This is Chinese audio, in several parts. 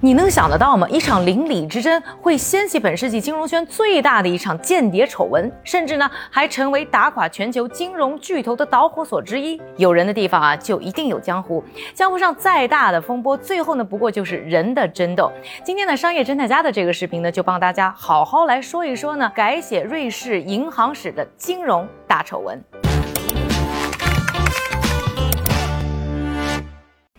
你能想得到吗？一场邻里之争会掀起本世纪金融圈最大的一场间谍丑闻，甚至呢还成为打垮全球金融巨头的导火索之一。有人的地方啊，就一定有江湖。江湖上再大的风波，最后呢不过就是人的争斗。今天的商业侦探家的这个视频呢，就帮大家好好来说一说呢，改写瑞士银行史的金融大丑闻。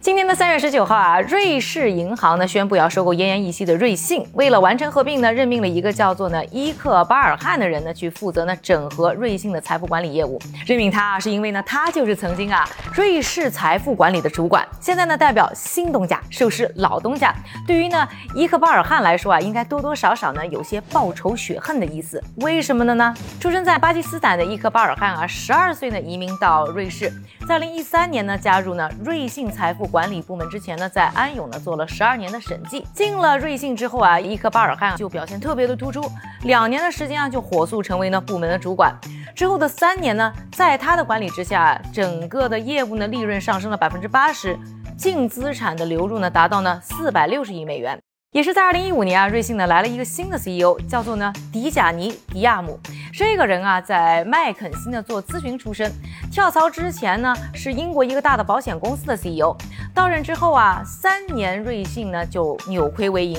今年的三月十九号啊，瑞士银行呢宣布要收购奄奄一息的瑞信。为了完成合并呢，任命了一个叫做呢伊克巴尔汉的人呢去负责呢整合瑞信的财富管理业务。任命他啊，是因为呢他就是曾经啊瑞士财富管理的主管，现在呢代表新东家收拾老东家。对于呢伊克巴尔汉来说啊，应该多多少少呢有些报仇雪恨的意思。为什么呢呢？出生在巴基斯坦的伊克巴尔汉啊，十二岁呢移民到瑞士，在二零一三年呢加入呢瑞信财富。管管理部门之前呢，在安永呢做了十二年的审计。进了瑞信之后啊，伊克巴尔汗就表现特别的突出，两年的时间啊就火速成为呢部门的主管。之后的三年呢，在他的管理之下，整个的业务呢利润上升了百分之八十，净资产的流入呢达到呢四百六十亿美元。也是在二零一五年啊，瑞信呢来了一个新的 CEO，叫做呢迪贾尼迪亚姆。这个人啊，在麦肯锡呢做咨询出身，跳槽之前呢是英国一个大的保险公司的 CEO。到任之后啊，三年瑞信呢就扭亏为盈。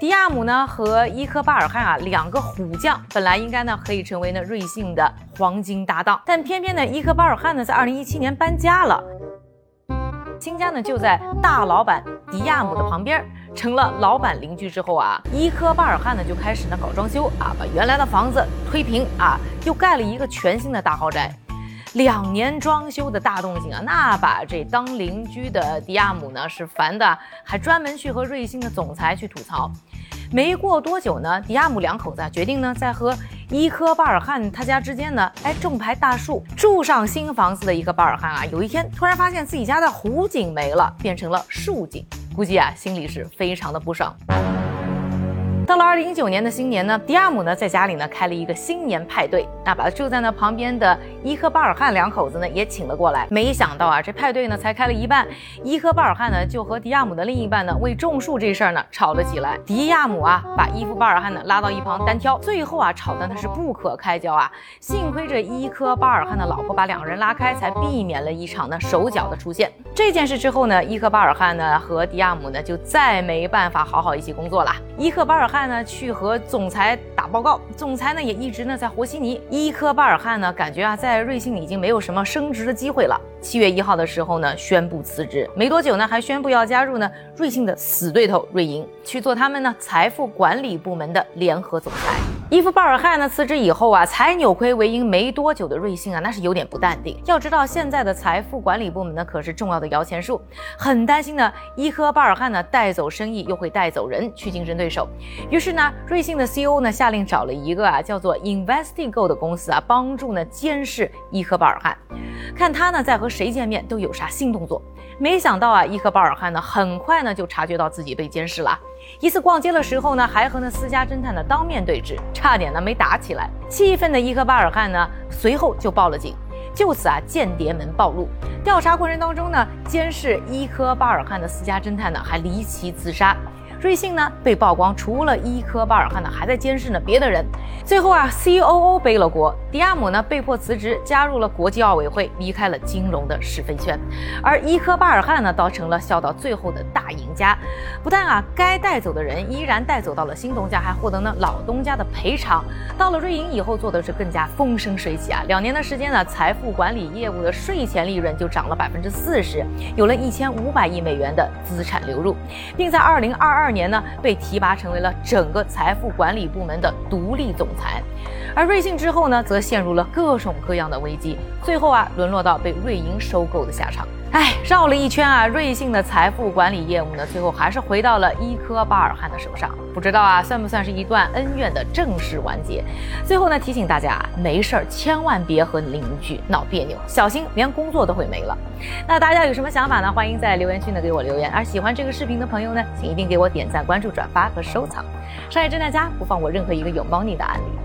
迪亚姆呢和伊科巴尔汉啊两个虎将，本来应该呢可以成为呢瑞信的黄金搭档，但偏偏呢伊科巴尔汉呢在二零一七年搬家了，新家呢就在大老板迪亚姆的旁边。成了老板邻居之后啊，伊科巴尔汉呢就开始呢搞装修啊，把原来的房子推平啊，又盖了一个全新的大豪宅。两年装修的大动静啊，那把这当邻居的迪亚姆呢是烦的，还专门去和瑞幸的总裁去吐槽。没过多久呢，迪亚姆两口子啊决定呢在和伊科巴尔汉他家之间呢，哎种排大树。住上新房子的伊科巴尔汉啊，有一天突然发现自己家的湖景没了，变成了树景。估计啊，心里是非常的不爽。到了二零一九年的新年呢，迪亚姆呢在家里呢开了一个新年派对，那把住在那旁边的伊科巴尔汉两口子呢也请了过来。没想到啊，这派对呢才开了一半，伊科巴尔汉呢就和迪亚姆的另一半呢为种树这事儿呢吵了起来。迪亚姆啊。把伊夫巴尔汉呢拉到一旁单挑，最后啊吵得那是不可开交啊。幸亏这伊科巴尔汉的老婆把两个人拉开，才避免了一场呢手脚的出现。这件事之后呢，伊科巴尔汉呢和迪亚姆呢就再没办法好好一起工作了。伊科巴尔汗汉。呢去和总裁打报告，总裁呢也一直呢在和稀泥。伊科巴尔汉呢感觉啊在瑞信已经没有什么升职的机会了。七月一号的时候呢宣布辞职，没多久呢还宣布要加入呢瑞信的死对头瑞银，去做他们呢财富管理部门的联合总裁。伊夫巴尔汉呢辞职以后啊，才扭亏为盈没多久的瑞幸啊，那是有点不淡定。要知道现在的财富管理部门呢，可是重要的摇钱树，很担心呢，伊科巴尔汉呢带走生意又会带走人去竞争对手。于是呢，瑞幸的 CEO 呢下令找了一个啊叫做 Investigo 的公司啊，帮助呢监视伊科巴尔汉，看他呢在和谁见面都有啥新动作。没想到啊，伊科巴尔汉呢很快呢就察觉到自己被监视了。一次逛街的时候呢，还和那私家侦探呢当面对质，差点呢没打起来。气愤的伊科巴尔汉呢，随后就报了警。就此啊，间谍门暴露。调查过程当中呢，监视伊科巴尔汉的私家侦探呢，还离奇自杀。瑞幸呢被曝光，除了伊科巴尔汉呢，还在监视呢别的人。最后啊，COO 背了锅，迪亚姆呢被迫辞职，加入了国际奥委会，离开了金融的是非圈。而伊科巴尔汉呢，倒成了笑到最后的大赢家。不但啊，该带走的人依然带走到了新东家，还获得了老东家的赔偿。到了瑞银以后，做的是更加风生水起啊。两年的时间呢，财富管理业务的税前利润就涨了百分之四十，有了一千五百亿美元的资产流入，并在二零二二。年呢，被提拔成为了整个财富管理部门的独立总裁，而瑞幸之后呢，则陷入了各种各样的危机，最后啊，沦落到被瑞银收购的下场。哎，绕了一圈啊，瑞幸的财富管理业务呢，最后还是回到了伊科巴尔汗的手上。不知道啊，算不算是一段恩怨的正式完结？最后呢，提醒大家啊，没事儿千万别和邻居闹别扭，小心连工作都会没了。那大家有什么想法呢？欢迎在留言区呢给我留言。而喜欢这个视频的朋友呢，请一定给我点赞、关注、转发和收藏。商业侦探家不放过任何一个有猫腻的案例。